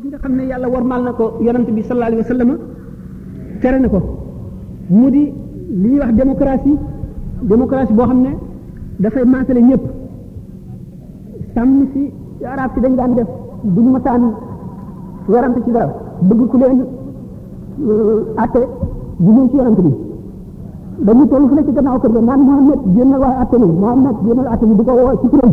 gi nga xam ne yàlla warmal na ko yonent bi sallallahu alayhi wa sallam tere na ko mu di li ñuy wax démocratie démocratie boo xam ne dafay maasale ñëpp sàmm si arab si dañ daan def bu ñu masaan werante ci dara bëgg ku leen atte bu ñëw ci yonent bi dañu toll fu ne ci gannaaw kër ga naan Mohamed génnal waaye atte ni Mohamed génnal atte ni di ko woo ci turam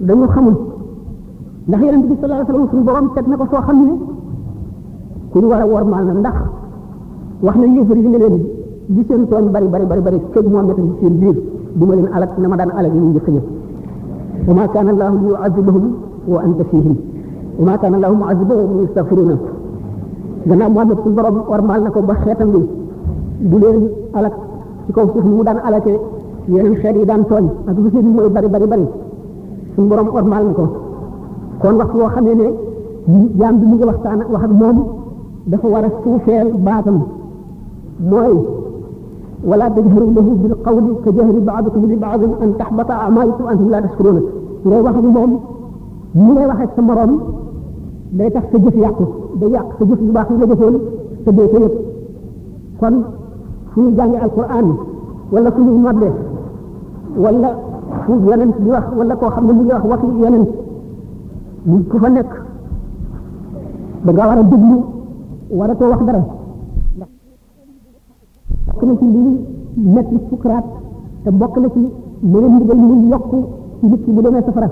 dañu xamul ndax yonent bi sallallahu alayhi wasallam suñu borom teg na ko foo xam ne ku ñu war a wormaal na ndax wax na yéefar yi ne leen li seen tooñ bari bari bari bari kéeg moo metam ci seen biir du ma leen alak na ma daan alak ñu njëkk ñëpp wa ma kaana allahu li yuazibahum wa anta fihim wa ma kaana allahu muazibahum wa hum yastaghfiruna gannaaw Muhammad suñu borom warmaal na ko ba xeetam bi du leen alak ci kaw suuf ni mu daan alakee yeneen xeet yi daan tooñ ak lu seen mooy bari bari bari suñu borom ormal na ko kon waxtu woo xamee ne jaam bi mu ngi waxtaan ak wax ak moom dafa war a suufeel baatam mooy wala tajharu lahu bil qawli ka jahri baadikum li baadin an taxbata amalukum antum la tashkuruna ngay wax ak moom mu ngay wax ak sa morom day tax sa jëf yàqu day yàq sa jëf yu baax yi nga jëfoon te doo ko yëpp kon fu ñu jànge alquran wala fu ñu nodde wala fu yonent di wax wala koo xam ne mu ngi wax waxi yonent mu ku fa nekk da nga war a déglu war a too wax dara ndax bokk na ci lii metti sukuraat te bokk na ci leneen ndigal mu yokk ci nit ki bu demee safara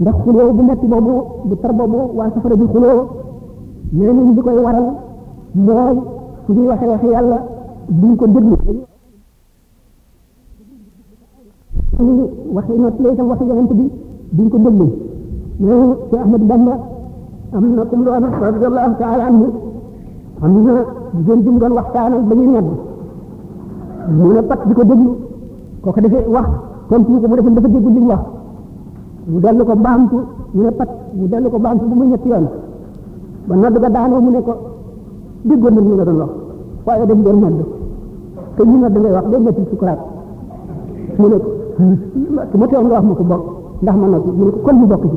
ndax xuloo bu metti boobu bu tar boobu waa safara bi xuloo nee nañ li koy waral mooy su ñuy waxee waxi yàlla duñ ko déglu dañuy waxi not lay tam waxi yonent bi duñ ko déglu mais Cheikh Ahmad Bamba am na comme loolu radiallahu taala anhu am na jigéen bi mu doon waxtaanal ba ñuy ñedd mu ne pat di ko déglu kooku dafay wax comme ko mu defoon dafa déglu li ñu wax mu dellu ko baamtu mu ne pat mu dellu ko baamtu bu mu ñetti yoon ba nodd ga daanoo mu ne ko déggoon nañ li nga doon wax waaye dañ doon nodd te ñu nodd ngay wax day metti sukuraat mu ne ko su ma teewoon nga wax ma ko bokk ndax ma noppi mu ne ko kon ñu bokk ci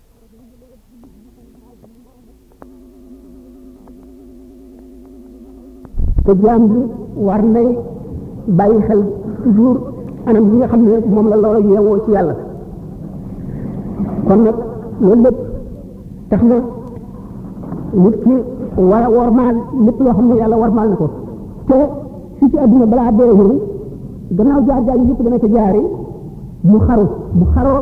te jaam bi war nay bàyyi xel toujours anam bi nga xam ne moom la loola yeewoo ci yàlla kon nag loolu lépp tax na nit ki war a wormaal lépp loo xam ne yàlla wormaal na ko te fii ci àdduna balaa dee ñëw gannaaw jaar jaar yi yëpp dana ca jaari mu xaru mu xaroo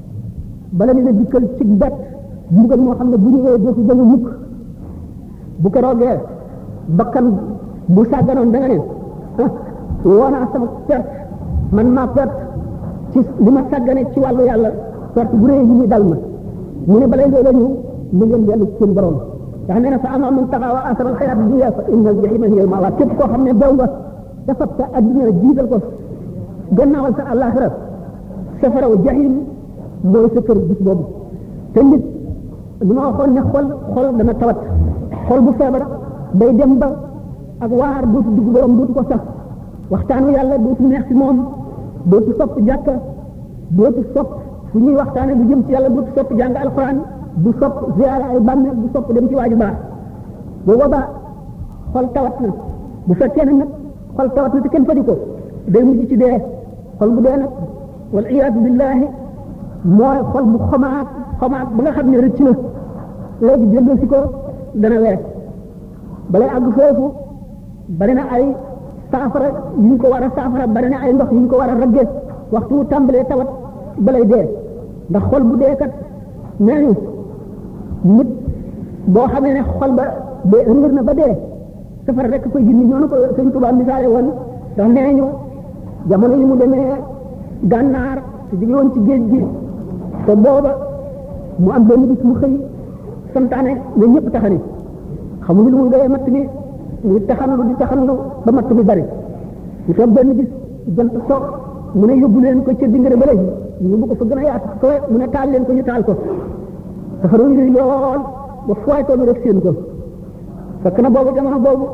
bala ñu ne dikkal ci bett mbugal moo xam ne bu ñëwee dootu gën a mukk bu keroogee bakkan bu sàgganoon da nga ne woo naa sama perte man maa perte ci li ma sàggane ci wàllu yàlla perte bu réy yi ñu dal ma mu ne balay loolu ñu mu ngeen dellu ci seen borom ndax nee na fa ama man taxaw a asara alxayaat dunya fa inna aljahima hiya almawa képp koo xam ne daw nga dafa sa adduna jiital ko gannaawal sa àllaaxira safaraw jaxim mooy sa kër bis boobu te nit li ma waxoon ne xol xol dana tawat xol bu feebar day dem ba ak waar dootu dugg borom dootu ko sax waxtaanu yàlla dootu neex ci moom dootu sopp jàkka dootu sopp fu ñuy waxtaane bu jëm ci yàlla dootu sopp jàng alquran du sopp ziyaara ay bàmmeel du sopp dem ci waaju baax bu boobaa xol tawat na bu fekkee ne nag xol tawat na te kenn faju ko day mujj ci dee xol bu dee nag wal iyaadu billahi mooy xol bu xomaat xomaat ba nga xam ne rëcc na léegi jëndal si ko dana wees balay àgg foofu bari na ay saafara yu ñu ko war a saafara bari na ay ndox yu ñu ko war a ragge waxtu wu tàmbalee tawat balay dee ndax xol bu dee kat nee ñu nit boo xamee ne xol ba dee réer na ba dee safara rek koy gindi ñoo na ko sëñ Tuubaa misaale woon ndax nee ñu jamono yi mu demee gànnaar te jóge woon ci géej gi te booba mu am benn bis mu xëy santaane ne ñëpp taxani xamuñu lu muy doyee matt mi muy taxanlu di taxanlu ba matt mi bari ñu toog benn bis jant so mu ne yóbbu leen ko ca dingare ba léegi ñu bu ko fa gën a yaatu ko mu ne taal leen ko ñu taal ko safara wi lool ba fooy toll rek seen ko fekk na boobu jamono boobu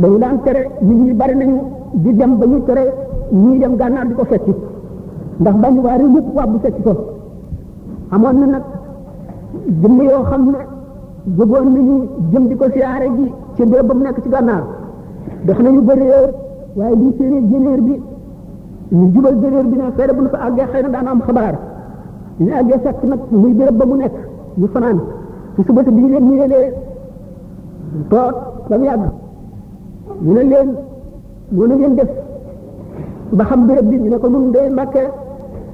dañu daan tere nit ñi bari nañu di dem ba ñu tere ñii dem gànnaar di ko fecc ndax bañ waa réew yëpp waa bu fecc ko amoon na nag jëmm yoo xam ne jógoon nañu jëm di ko siyaare ji ci béréb ba mu nekk ci gànnaar dox nañu ba réer waaye lii séenee jëneer bi ñu jubal jëneer bi ne fere bu ñu fa àggee xëy na daan am xabaar ñu àggee fekk nag muy béréb ba mu nekk ñu fanaan ci suba si bi ñu leen ñu leen toog ba mu yàgg ñu ne leen moo na ngeen def ba xam béréb bi ñu ne ko nun dee mbàkke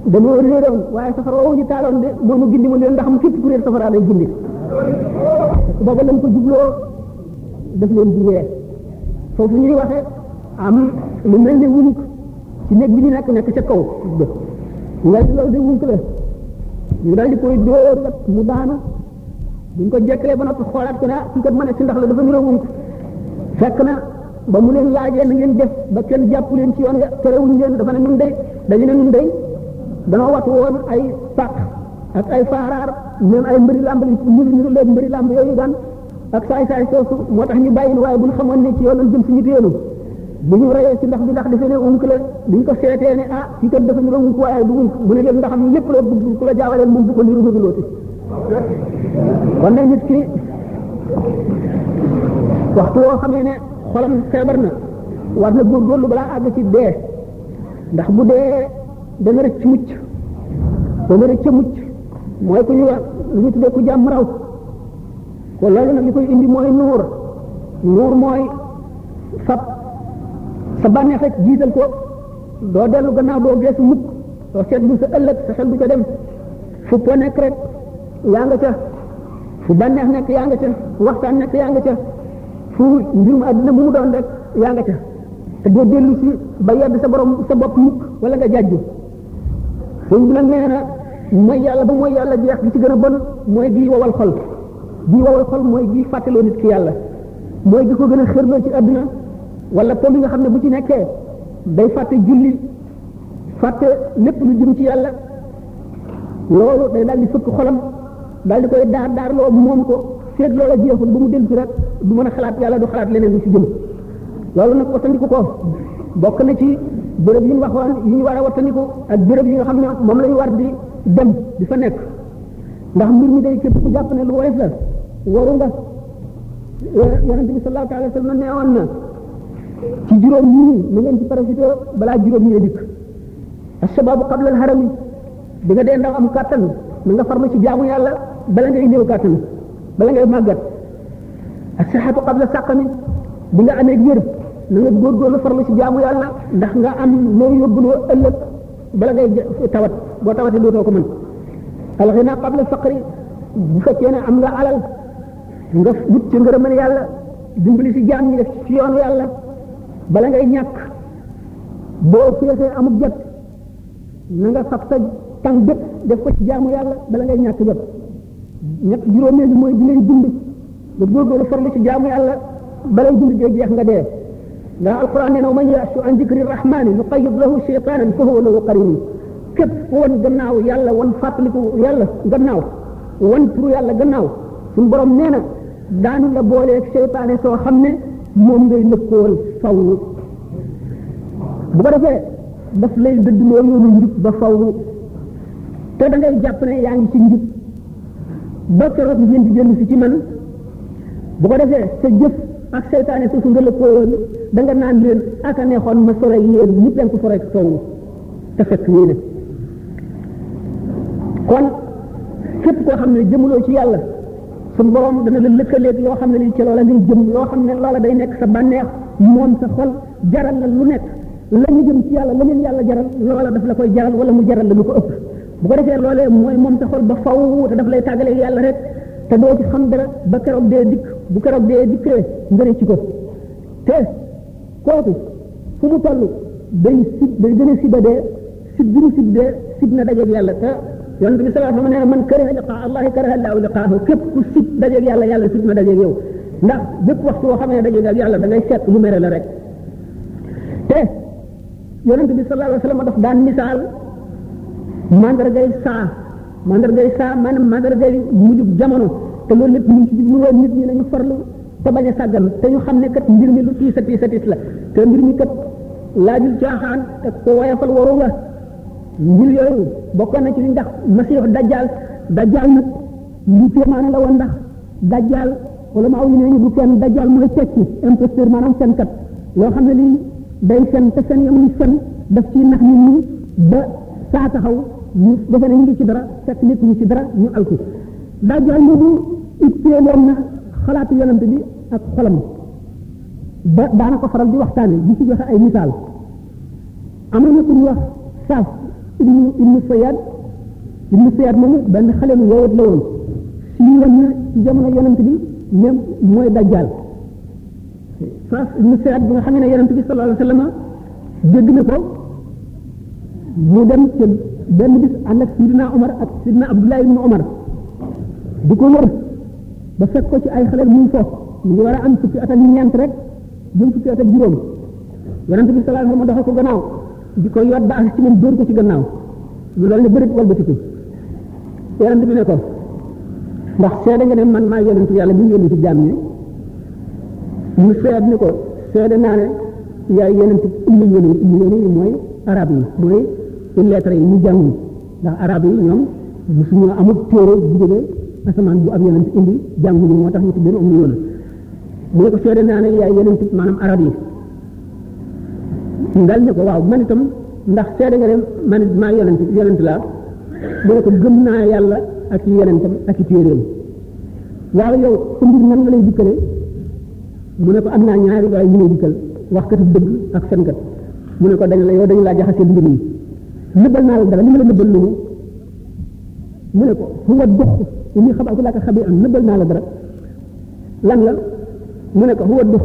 dañoo réeroon waaye safara woowu ñu taaloon de moo nu gindi mu leen ndax mu képp ku réer safara lay gindi booba lañ ko jubloo daf leen di ñëwee foofu ñuy waxe am lu mel ni wunuk ci néeg bi ñu nekk nekk ca kaw nga loolu de wunk la ñu daal di koy dóor kat mu daanu buñ ko jekkalee ba noppi xoolaat ko ne ah kii kat mën a si ndax la dafa niroo wunk fekk na ba mu leen laajee na ngeen def ba kenn jàpp leen ci yoon ya terewuñ leen dafa ne nun day dañu ne nun day danoo wat woon ay pàq ak ay faaraar même ay mbëri làmb li mbëri làmb yooyu daan ak saay saay soosu moo tax ñu bàyyi waaye bu ñu xamoon ne ci yoon lañ jëm suñu teelu bu ñu reyee ci ndax bi ndax defe ne unk la duñ ko seetee ne ah fii kat dafa ñu doon unk waaye du unk mu ne leen ndax am lépp loo bëgg ku la jaawaleen moom bu ko niru bëgg looti kon nag nit ki waxtu woo xamee ne xolam feebar na war na góorgóorlu balaa àgg ci dee ndax bu dee dana rëcc mucc dana rëcc mucc mooy ku ñu wax lu ñu tuddee ku jàmm raw ko loolu nag li koy indi mooy nuur nuur mooy fab sa bànneex rek jiital ko doo dellu gannaaw doo geesu mukk doo seet bu sa ëllëg sa xel du ca dem fu po nekk rek yaa nga ca fu bànneex nekk yaa nga ca fu waxtaan nekk yaa nga ca fu mbirum àdduna mu mu doon rek yaa nga ca te doo dellu si ba yedd sa borom sa bopp mukk wala nga jàjju sëñ bi nag nee na mooy yàlla ba mooy yàlla jeex gi ci gën a bon mooy bii wowal xol bii wowal xol mooy bii fàttaloo nit ki yàlla mooy gi ko gën a xërloo ci àdduna wala po bi nga xam ne bu ci nekkee day fàtte julli fàtte lépp lu jëm ci yàlla loolu day daal di fëkk xolam daal di koy daar daar loo moom ko seet loola jeexul ba mu dellu si rek du mën a xalaat yàlla du xalaat leneen lu si jëm loolu nag wattandiku ko bokk na ci béréb yi ñu waxoon yi ñu war a wattandiku ak béréb yi nga xam ne moom la ñu war di dem di fa nekk ndax mbir mi day képp ku jàpp ne lu woyof la waru nga yonente bi sallallahu alayhi wa sallam nee woon na ci juróom ñii na ngeen ci parasité balaa juróom ñee dikk ashababu qabla al harami bi nga dee ndaw am kàttan na nga farlu ci jaamu yàlla bala ngay néew kàttan bala ngay màggat ak saxaatu qabla sàqami bi nga amee wér na nga góorgóorlu farlu ci jaamu yàlla ndax nga am loo yóbbuloo ëllëg bala ngay tawat boo tawatee dootoo ko mën alxina qabla faqri bu fekkee ne am nga alal nga wut ci ngërëmal yàlla dimbali si jaam ñi def ci yoonu yàlla bala ngay ñàkk boo feesee amul jot na nga fab sa kan bépp def ko ci jaamu yàlla bala ngay ñàkk jot ñett juróomee bi mooy bi ngay dund nga góorgóorlu farlu ci jaamu yàlla balay dund dee jeex nga dee ndax alquran nee na man yaashu an dikri rahmani nuqayyid lahu shaytanan fa huwa lahu qarin képp ku wan gannaaw yàlla wan fàttaliku yàlla gannaaw wan turu yàlla gannaaw suñu borom nee na daanu la booleeg seytaane soo xam ne moom ngay lëkkool faw bu ko defee daf lay dëdd loo yoonu njub ba faw te da ngay jàpp ne yaa ngi ci njub ba keroog ngeen di dellu si ci man bu ko defee sa jëf ak seytaane soosu nga lëkkoo woon da nga naan leen aka neexoon ma sore yéen ñi leen ko sore soowu te fekk nii ne kon képp koo xam ne jëmuloo ci yàlla suñu borom dana la lëkkaleeg loo xam ne li ci loola ngay jëm loo xam ne loola day nekk sa bànneex moom sa xol jaral la lu nekk la ñu jëm ci yàlla la leen yàlla jaral loola daf la koy jaral wala mu jaral la lu ko ëpp bu ko defee loolee mooy moom sa xol ba faw te daf lay tàggale yàlla rek te doo ci xam dara ba keroog dee dikk bu keroog dee dikkee nga rëcc ko te kooku fu mu toll day si day gën a si ba dee sib bi mu sib dee sib na dajeeg yàlla te yonent bi sallallahu alayhi wa sallam nee na man kariha liqaa allahi kariha allahu liqaahu képp ku sib dajeeg yàlla yàlla sib na dajeeg yow ndax bépp waxtu woo xam ne dajeeg ak yàlla da ngay seet mu mere la rek te yonent bi sallallahu alayhi wa sallam daf daan misaal mandargay saa mandargay saa maanaam mandargay mujub jamono te loolu lépp ñu ci jublu woon nit ñi nañu farlu te bañ a sàggan te ñu xam ne kat mbir mi lu tiis a tiis a tiis la te mbir mi kat laajul caaxaan te ko woyofal waru la mbir yooyu bokkoon na ci li ndax masiix dajjaal dajjaal nag lu téemaane la woon ndax dajjaal wala ma aw ñu nee ñu bu kenn dajjaal mooy tekki imposteur maanaam seen kat loo xam ne lii day fen te fen yamuy fen daf ciy nax nit ñi ba saa taxaw ñu defe ne ñu ngi ci dara fekk nekk ñu ci dara ñu alku dajjal boobu itteeloon na xalaatu yonent bi ak xolam ba daana ko faral di waxtaane di ci joxe ay misaal amoon na ku ñu wax saaf ibnu ibnu sayad ibnu sayad moomu benn xale lu yowat la woon siiwoon na ci jamono yonent bi même mooy dajjal Faas ibnu Saad bi nga xam ne yonent bi sallallahu alayhi wa sallam dégg na ko mu dem ca benn bis ànd ak Sidina Omar ak Sidina Abdullah ibnu Omar di ko wër ba fekk ko ci ay xale muy fo mu ngi war a am fukki at ak ñeent rek jëm fukki at ak juróom yonent bi sallallahu alayhi wa sallam doxal ko gannaaw di ko yoot ba ak ci moom dóor ko ci gannaaw mu doon ne bërit walbatiku yonent bi ne ko ndax seede nga ne man maa yonent yàlla bi ñu yónni ci jaam ñi mu seet ni ko seede naa ne yaay yonent ummi yonent ummi yonent yi mooy arab yi mooy illettré yi ñu jàngul ndax arab yi ñoom suñu amul téere bu jógee asamaan bu ab yonent indi jànguñu moo tax ñu tuddee ummi yonent mu ne ko seede naa ne yaay yonent maanaam arab yi dal ne ko waaw man itam ndax seede nga ne man it maa yonent yonent laa mu ne ko gëm naa yàlla ak i yonentam ak i téeréem waaw yow sa mbir nan nga lay dikkale mu ne ko am naa ñaari waaye ñu lay dikkal wax katu dëgg ak fenkat mu ne ko dañ la yow dañu laa jaxase mbir yi nëbbal naa la dara li ma la nëbbal lu mu mu ne ko huwa dox inni xabaatu laa ko xabi am nëbbal naa la dara lan la mu ne ko huwa dox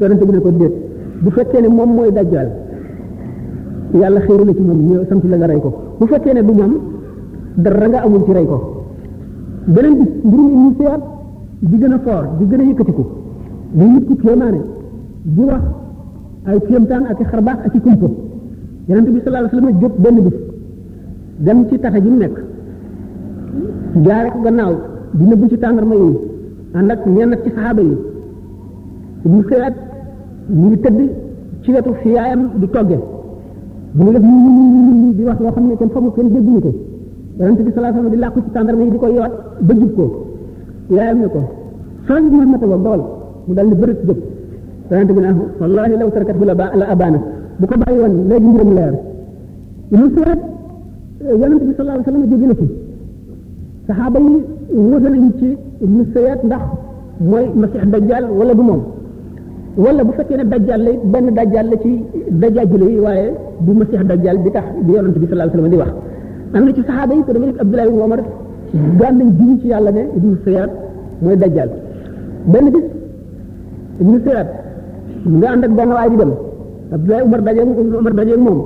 yonente bi ne ko déet bu fekkee ne moom mooy dajjal yàlla xéeru na ci moom ñëw sant la nga rey ko bu fekkee ne du moom dara nga amul ci rey ko beneen bi mbir mi ñu seet di gën a foor di gën a yëkkatiku di nit ku kéemaane di wax ay kéemtaan ak i xarbaax ak i kumpa yonent bi sallallahu alayhi wasallam jóg benn bis dem ci taxa ji mu nekk jaare ko gannaaw di nëbbu ci tàndarma yi ànd ak ñenn ci saxaaba yi ñu seet ñu ngi tëdd ci wetu fi yaayam di togge mu ngi def ñu ñu ñu ñu di wax loo xam ne kenn xamul kenn dégguñu ko yonent bi sallallahu alayhi wasallam di làqu ci tàndarma yi di ko yoot ba jub ko yaayam ne ko soo ñu mën na ko ba bool mu dal di bërët jóg yonent bi ne wallahi law tarakat la ba la abana bu ko bàyyi woon léegi mbirum leer lu seet yonent bi sallallahu alayhi wasallam jóge na fi saxaaba yi wuute nañ ci ibnu sayat ndax mooy masix dajjal wala du moom wala bu fekkee ne dajjal la benn dajjal la ci dajjajule yi waaye du masix dajjal bi tax bi yonante bi sallallahu alayhi wasallam di wax am na ci saxaaba yi ko dama nekk Abdullah ibn Umar daan nañ jiñ ci yàlla ne ibnu sayat mooy dajjal benn bis ibnu sayat nga ànd ak benn waay di dem Abdullah Umar dajeeg Umar dajeeg moom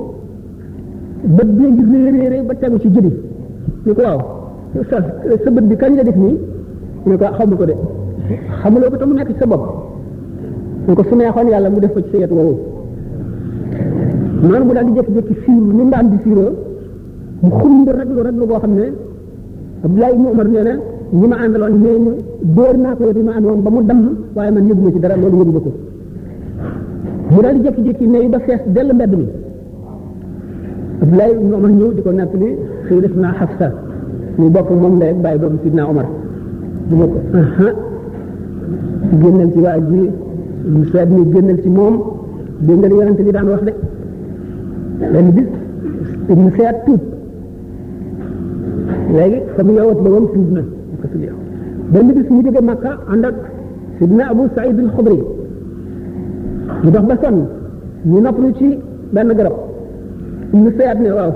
bët bi ngi réeréeré ba tegu ci jëbi ñu ko waaw sa sa bët bi kañ la def nii ñu ko xamu ko de xamuloo ko te mu nekk ci sa bopp ñu ko su neexoon yàlla mu def ko ci sa yet woowu noonu mu daal di jékki-jékki fiir ni mbaam di fiiroo mu xumb raglu raglu boo xam ne Abdoulaye ibn Umar nee na ñi ma àndaloon nee ñu dóor naa ko yet yi ma àndaloon ba mu damm waaye man yëguma ci dara loolu yëguma ko mu daal di jékki-jékki ne ba fees dell mbedd mi Abdoulaye ibn Omar ñëw di ko nekk ni xëy def naa Xafsa ñu bokk moom la bàyyi doomu Sidna Omar mu ne ko aha génnal ci waa ji mu seet ni génnal ci moom dégg nga li yonente bi daan wax de benn bis ibnu seet tuub léegi comme yow at ba moom tuub na ko tudd yow benn bis mu jóge Makka ànd ak sidna abu saïd al xubri ñu dox ba sonn ñu noppalu ci benn garab ñu seet ne waaw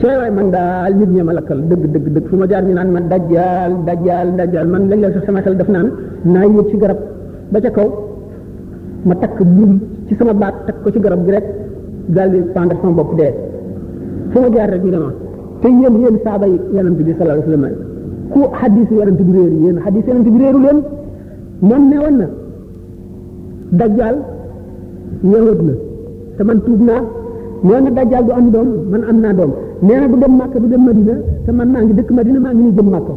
cooy waay man daal nit ñi ma lakkal dëgg dëgg dëgg fu ma jaar ñu naan man dajjaal dajjaal dajjaal man lañ la sax sama xel def naan naa yéeg ci garab ba ca kaw ma takk buum ci sama baat takk ko ci garab gi rek daal di pendre sama bopp dee fu ma jaar rek ñu dema te yéen yéen saaba yi yonent bi sallallahu alayhi wa sallam ku xadis yonent bi réer yéen xadis yonent bi réeru leen moom ne woon na dajjal yahud na te man tuub naa nee na dajjal du am doom man am naa doom nee na du dem Màkka du dem Madina te man maa ngi dëkk Madina maa ngi ni jëm Màkka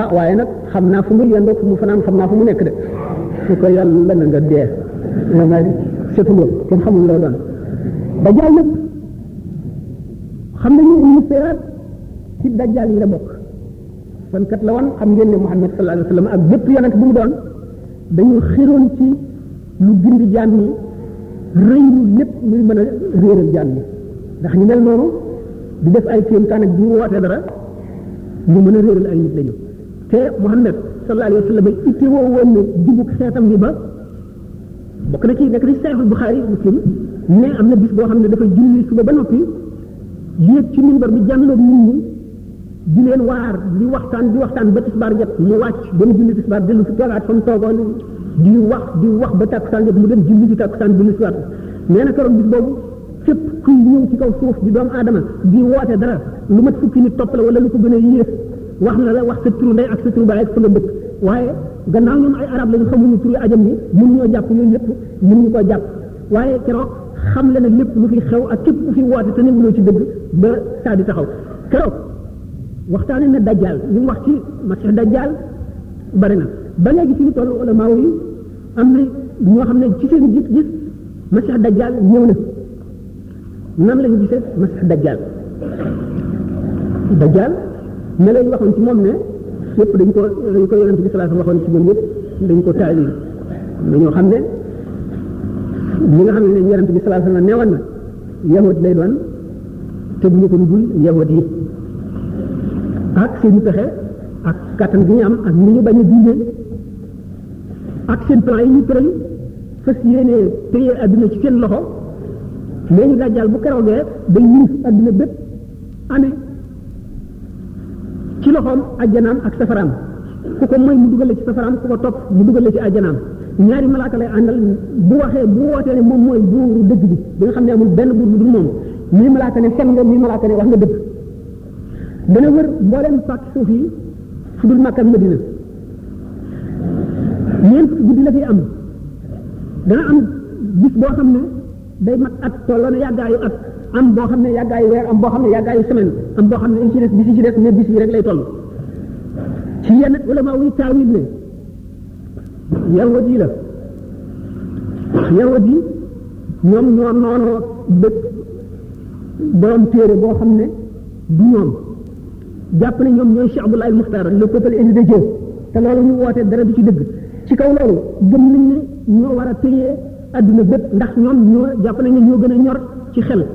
ah waaye nag xam naa fu mu yendoo fu mu fanaan xam naa fu mu nekk de su ko yàlla na nga dee nga may setuloo kenn xamul loo doon ba jàll nag xam nañu ibnu siraat ci dajjal yi la bokk fankat la woon xam ngeen ne Muhammad sallallahu alayhi wa sallam ak bépp yonent bu mu doon dañu xiroon ci lu gindi jaan ñi rëy lu lépp muy mën a réeral jaan ñi ndax ñu mel noonu di def ay kéemtaan ak di woote dara ñu mën a réeral ay nit lañu te Muhammad sallallahu alayhi wa sallam itti woo woon ne jubug xeetam bi ba bokk na ci nekk di Sahih Bukhari Muslim ne am na bis boo xam ne dafa julli suba ba noppi yéeg ci minbar bi jànloog nit ñi di leen waar di waxtaan di waxtaan ba tisbaar jot mu wàcc dem julli tisbaar dellu si toogaat fa mu toogoon di wax di wax ba tàkkusaan jot mu dem julli ci tàkkusaan dellu si waat nee na keroog bis boobu fépp kuy ñëw ci kaw suuf di doomu aadama di woote dara lu mat fukki nit topp la wala lu ko gën a yées wax na la wax sa turu ndey ak sa turu baay ak fa nga dëkk waaye gannaaw ñoom ay arab lañu xamuñu turu ajam yi mun ñoo jàpp yooyu yëpp mun ñu ko jàpp waaye keroog xam le na lépp lu fi xew ak képp ku fi woote te newuloo ci dëgg ba saa di taxaw keroog waxtaane na dajjal li mu wax ci masix dajjal bari na ba léegi fi ñu toll wala maaw yi am na ñoo xam ne ci seen gis-gis masix dajjal ñëw na nan lañu gisee masix dajjal dajjal ne lañ waxoon ci moom ne yëpp dañ ko dañ ko yonent bi sallallahu alayhi wasallam waxoon ci moom yëpp dañ ko taawil na ñoo xam ne li nga xam ne yonent bi sallallahu alayhi wasallam neewoon na yahud lay doon te bu ñu ko dul yahud yi ak seen pexe ak kattan bi ñu am ak ni ñu bañ a diine ak seen plan yi ñu tëral fas yéenee téye adduna ci seen loxo léegi dajjal bu keroogee day yilif adduna bépp amee ci loxoom ajjanaam ak safaraam ku ko mooy mu dugal la ci safaraam ku ko topp mu dugal la ci ajjanaam ñaari malaaka lay àndal bu waxee bu wootee ne moom mooy buuru dëgg bi bi nga xam ne amul benn buur bu dul moom mii malaaka ne fen nga mii malaaka ne wax nga dëgg dana wër mbooleem pàcc suuf yi fu dul Makka ak Madina ñeent fukki guddi la fi am dana am bis boo xam ne day mat at tolloo na yàggaayu at am boo xam ne yàggaayu weer am boo xam ne yàggaayu semaine am boo xam ne ci des bis ci des ne bis bi rek lay toll ci yenn ulama wuy taawil ne yawut yi la yawut yi ñoom ñoo noonoo dëkk borom téere boo xam ne du ñoom jàpp ne ñoom ñooy Cheikh Abdoulaye Muxtaar le peuple élu de Dieu te loolu ñu woote dara du ci dëgg ci kaw loolu gëm nañ ne ñoo war a téye adduna bépp ndax ñoom ñoo jàpp nañ ne ñoo gën a ñor ci xel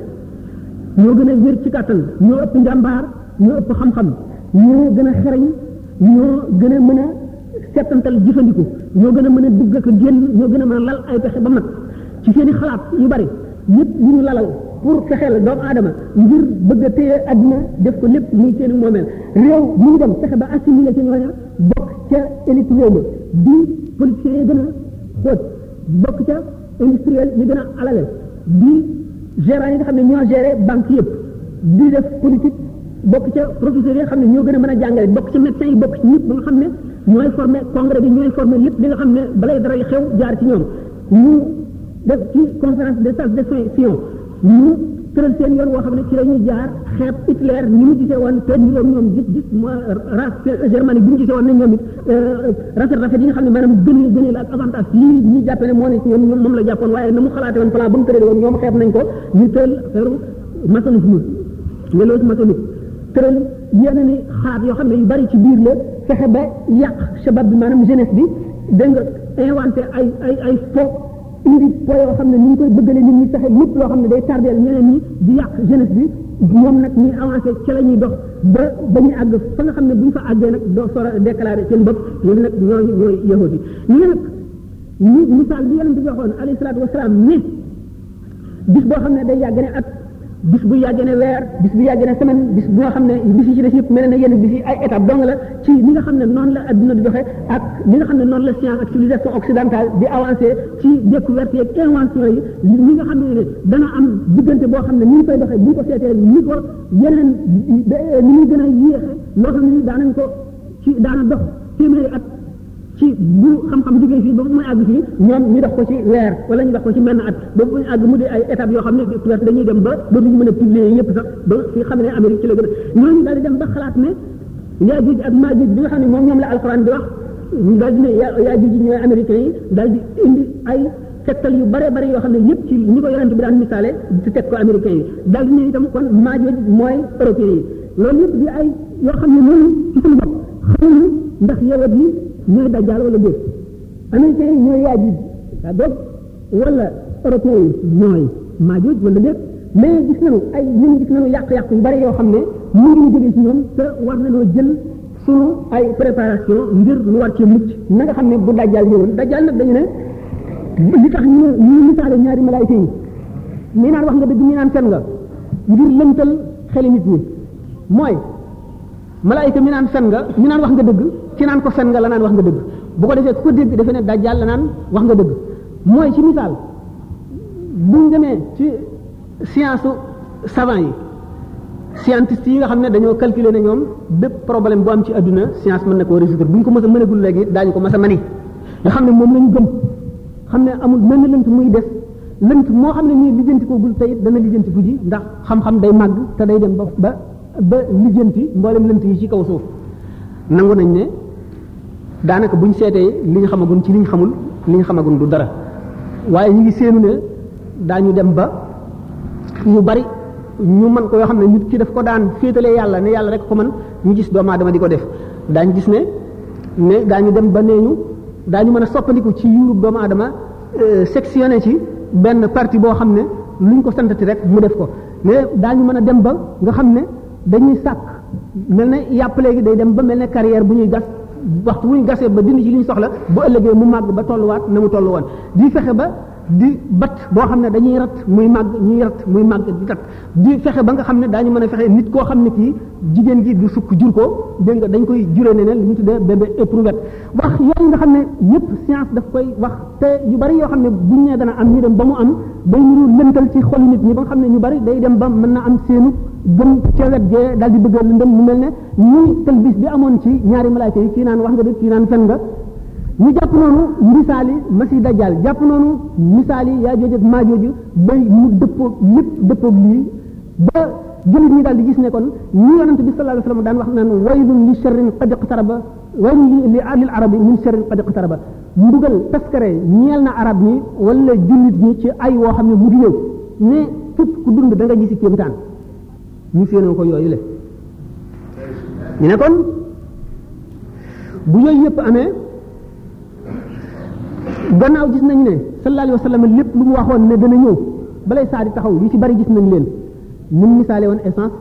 ñoo gën a wér ci kàttan ñoo ëpp njàmbaar ñoo ëpp xam-xam ñoo gën a xereñ ñoo gën a mën a settantal jëfandiku ñoo gën a mën a dugg ak génn ñoo gën a mën a lal ay pexe ba mag ci seen i xalaat yu bari yëpp yu ñu lalal pour fexeel doomu aadama ngir bëgg a téye àdduna def ko lépp muy seen moomeel réew mu ñu dem fexe ba assimilé ci ñooña bokk ca élite réew ma di politiciens yi gën a xóot bokk ca industriel ñu gën a alale di gérant yi nga xam ne ñoo géré banque yëpp di def politique bokk ca professeurs yi nga xam ne ñoo gën a mën a jàngale bokk ca médecins yi bokk ci ñëpp ba nga xam ne ñooy formé congrès bi ñooy formé lépp li nga xam ne balay dara xew jaar ci ñoom ñu def ci conférence des sages de Sion ñu tëral seen yoon woo xam ne ci la ñuy jaar xeeb Hitler ni mu gisee woon te ñoom ñoom gis gis mo race germanie bi ñu gisee woon ne ñoom it rafet rafet yi nga xam ne maanaam gën gën la ak avantage yi ñu jàppe ne moo ne ci ñoom ñoom moom la jàppoon waaye na mu xalaate woon plan ba mu tëral woon ñoom xeeb nañ ko ñu tëral affaire maçonnisme nga loolu maçonnique tëral yeneen i xaat yoo xam ne yu bari ci biir la fexe ba yàq shabab bi maanaam jeunesse bi dégg nga inventé ay ay ay fo indi po yoo xam ne ni ñu koy bëggale nit ñi fexe lépp loo xam ne day tardeel ñeneen ñi di yàq jeunesse bi ñoom nag ñuy avancé ca la ñuy dox ba ba ñu àgg fa nga xam ne bu ñu fa àggee nag doo sor a déclaré seen bopp ñoom nag ñooñu ñooy yahud yi ñu ne nag ñu misaal bi yonent bi waxoon alayhi salaatu wasalaam ne bis boo xam ne day yàgg ne at bis bu yàggee ne weer bis bu yàggee ne semaine bis bu nga xam ne bis yi ci des yëpp mel na yenn bis yi ay étape dong la ci li nga xam ne noonu la adduna di doxe ak li nga xam ne noonu la science ak civilisation occidentale di avancé ci découverte yeeg invention yi li nga xam ne dana am diggante boo xam ne ni ñu koy doxee bu ñu ko seetee ni ko yeneen ni muy gën a yéexe loo xam ne daanañ ko ci daana dox téeméeri at ci bu xam-xam jógee fii ba muy àgg fii ñoom ñu def ko ci weer wala ñu def ko ci menn at ba muy àgg mu di ay étapes yoo xam ne peut-être dañuy dem ba ba duñu mën a publier yëpp sax ba fi xam ne Amérique ci la gën a ñooñu daal di dem ba xalaat ne Yaajuuj ak Maajuuj bi nga xam ne moom ñoom la alxuraan di wax daal di ne Yaajuuj yi ñooy américains yi daal di indi ay tegtal yu bare bare yoo xam ne yëpp ci ñi ko yonent bi daan misaale te teg ko américains yi daal di ne itam kon Maajuuj mooy européens yi loolu yëpp di ay yoo xam ne noonu ci suñu bopp xamuñu ndax yawat yi ñooy dajjaal wala déet américain yi ñooy yaaj yi daa boog wala européen yi ñooy maajooj wala déet mais gis nañu ay ñun gis nañu yàq-yàq yu bari yoo xam ne mu ngi jógee ci ñoom te war nañoo jël suñu ay préparation ngir lu war ci mucc na nga xam ne bu dajjaal ñëwoon dajjaal nag dañu ne li tax ñu ñu misaale ñaari malaayka yi mi naan wax nga dëgg mi naan fen nga ngir lëntal xeli nit ñi mooy malaayika mi naan fen nga mi naan wax nga dëgg ki naan ko fen nga la naan wax nga dëgg bu ko defee ku ko dégg defe ne dajjal la naan wax nga dëgg mooy ci misaal buñ demee ci science savant yi scientiste yi nga xam ne dañoo calculer ne ñoom bépp problème bu am ci àdduna science mën na koo résoudre bu ñu ko mës a mënagul léegi daañu ko mës a mani nga xam ne moom la ñu gëm xam ne amul mel na lënt muy def lënt moo xam ne nii lijjanti ko gul tey dana lijjanti ku ji ndax xam-xam day màgg te day dem ba ba ba lijjanti mboolem lënt yi ci kaw suuf nangu nañ ne daanaka buñ seetee li ñu xamagun ci li ñu xamul li ñu xamagun du dara waaye ñu ngi séenu ne daañu dem ba yu bari ñu mën ko yoo xam ne nit ki daf ko daan féetalee yàlla ne yàlla rek ko mën ñu gis doomu aadama di ko def daañu gis ne ne daañu dem ba nee ñu daañu mën a soppandiku ci yuurub doomu aadama sectionné ci benn partie boo xam ne luñ ko santati rek mu def ko mais daañu mën a dem ba nga xam ne dañuy sàkk mel ne yàpp léegi day dem ba mel ne carrière bu ñuy gas waxtu bu ñu gasee ba dindi ci li ñu soxla bu ëllëgee mu màgg ba tolluwaat na mu tollu woon di fexe ba di bat boo xam ne dañuy rat muy màgg ñuy rat muy màgg di rat di fexe ba nga xam ne daañu mën a fexe nit koo xam ne kii jigéen gi du sukk jur ko dégg nga dañ koy juree ne ne li ñu tuddee bébé éprouvette wax yooyu nga xam ne yëpp science daf koy wax te yu bari yoo xam ne buñ nee dana am ñu dem ba mu am day niru lëntal ci xol nit ñi ba nga xam ne ñu bari day dem ba mën na am seenu gëm ca wet gee daal di bëgg a lëndëm mu mel ne ñuy talbis bi amoon ci ñaari malaayka yi kii naan wax nga dëgg kii naan fen nga ñu jàpp noonu misaali masi dajjal jàpp noonu misaali yaa jooju ak maa jooju ba mu dëppoog lépp dëppoog lii ba jullit ñi daal di gis ne kon ñi yonent bi sallallahu alayhi wasallam daan wax naan waylun li sharrin qad iqtaraba waylun li li lil arabi min sharrin qad iqtaraba mbugal taskare ñeel na arab ñi wala jullit ñi ci ay woo xam ne mu ngi ñëw ne képp ku dund da nga gisi kéemtaan ñu séenoo ko yooyu le ñu ne kon bu yooyu yëpp amee gannaaw gis nañu ne sallallahu alayhi wa sallam lépp lu mu waxoon ne dana ñëw balay saa di taxaw yu ci bari gis nañ leen ni mu misaale woon essence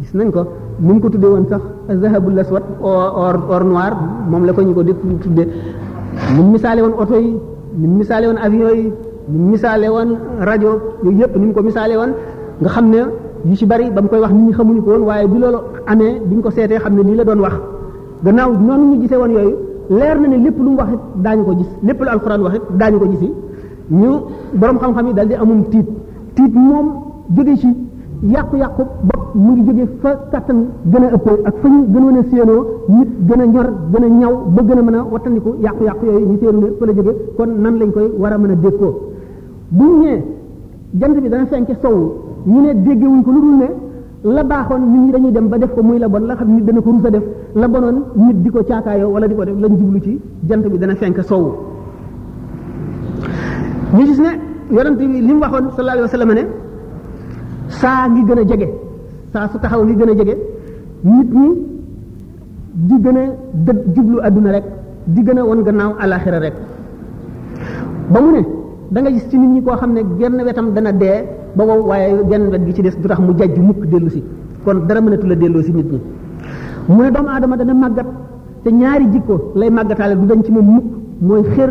gis nañ ko ni mu ko tuddee woon sax zahabul aswad or or noir moom la ko ñu ko def tuddee ni mu misaale woon oto yi ni mu misaale woon avion yi ni mu misaale woon rajo yooyu yëpp ni mu ko misaale woon nga xam ne yu ci bari ba mu koy wax nit ñi xamuñu ko woon waaye bi loolu amee bi ñu ko seetee xam ne lii la doon wax gannaaw noonu ñu gisee woon yooyu leer na ne lépp lu mu wax it daañu ko gis lépp lu alxuraan wax it daañu ko gisi ñu borom xam-xam yi daal di amum tiit tiit moom jóge ci yàqu-yàqu bopp mu ngi jóge fa kàttan gën a ëppee ak fa ñu gënoon a séenoo nit gën a ñor gën a ñaw ba gën a mën a wattandiku yàqu-yàqu yooyu ñu séenu ne fa la jóge kon nan lañ koy war a mën a dékkoo bu ñu nee jant bi dana fenk sowu ñu ne déggewuñ ko lu dul ne la baaxoon nit ñi dañuy dem ba def ko muy la bon la xam nit dana ko rus a def la bonoon nit di ko caakaayoo wala di ko def lañ jublu ci jant bi dana fenk soowu ñu gis ne yonent bi li mu waxoon sallallahu alayhi wa sallam ne saa ngi gën a jege saa su taxaw ngi gën a jege nit ñi di gën a dëgg jublu àdduna rek di gën a won gannaaw alaxira rek ba mu ne da nga gis ci nit ñi koo xam ne genn wetam dana dee ba wow waaye genn wet gi ci des du tax mu jajj mukk dellu si kon dara mënatu la delloo si nit ñi mu ne doomu aadama dana màggat te ñaari jikko lay màggataale du dañ ci moom mukk mooy xër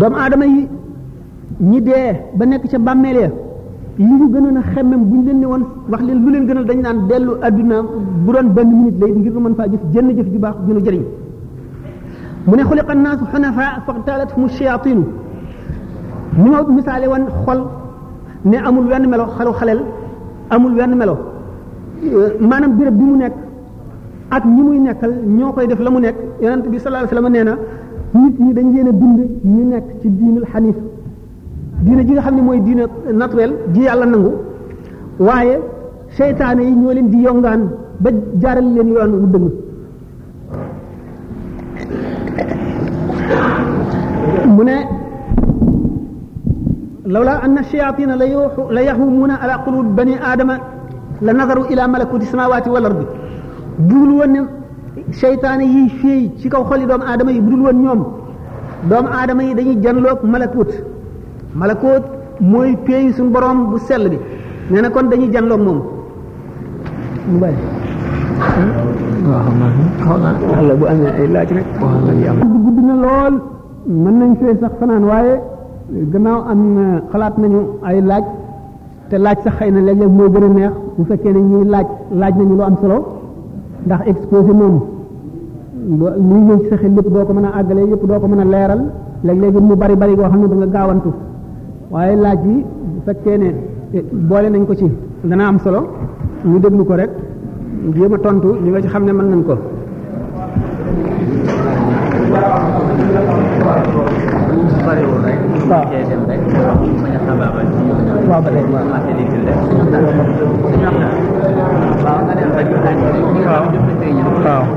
doomu aadama yi ñi dee ba nekk ca bàmmeel ya li ñu gënoon a xemmem bu ñu leen ne woon wax leen lu leen gënal dañ naan dellu àdduna bu doon benn minute lay ngir nu mën faa jëf jënn jëf ju baax ju nu jëriñ mu ne xuliqa naasu xunafaa faqtalathum shayatin ni ma misaale woon xol ne amul wenn melo xalu xaleel amul wenn melo maanaam béréb bi mu nekk ak ñi muy nekkal ñoo koy def la mu nekk yonent bi sallallahu alayhi wasallam nee na nit ñi dañ leen a bind ñu nekk ci diinul xanif diine ji nga xam ne mooy diine naturel ji yàlla nangu waaye seytaane yi ñoo leen di yongaan ba jaaral leen yoon wu dëng mu ne lawla anna shayatina la yuuxu la yaxumuuna ala qulub bani aadama la nazaru ila malakuti samawati wal ardi budul woon ne seytaane yiy féey ci kaw xoli doomu aadama yi budul woon ñoom doomu aadama yi dañuy janloog malakut malakut mooy péeyu suñu borom bu sell bi nee na kon dañuy janloog moom mu bari waaw xam naa xaw naa yàlla bu amee ay laaj rek wax la ñu am gudd na lool mën nañ fee sax fanaan waaye gannaaw am na xalaat nañu ay laaj te laaj sax xëy na léeg-léeg mooy gën a neex bu fekkee ne ñuy laaj laaj nañu lu am solo ndax exposé moom loo luy ñëw ci sa xel lépp doo ko mën a àggale yëpp doo ko mën a leeral léeg-léeg mu bari bari goo xam ne da nga gaawantu waaye laaj yi bu fekkee ne boole nañ ko ci dana am solo ñu déglu ko rek jéem a tontu li nga ci xam ne mën nañ ko waaw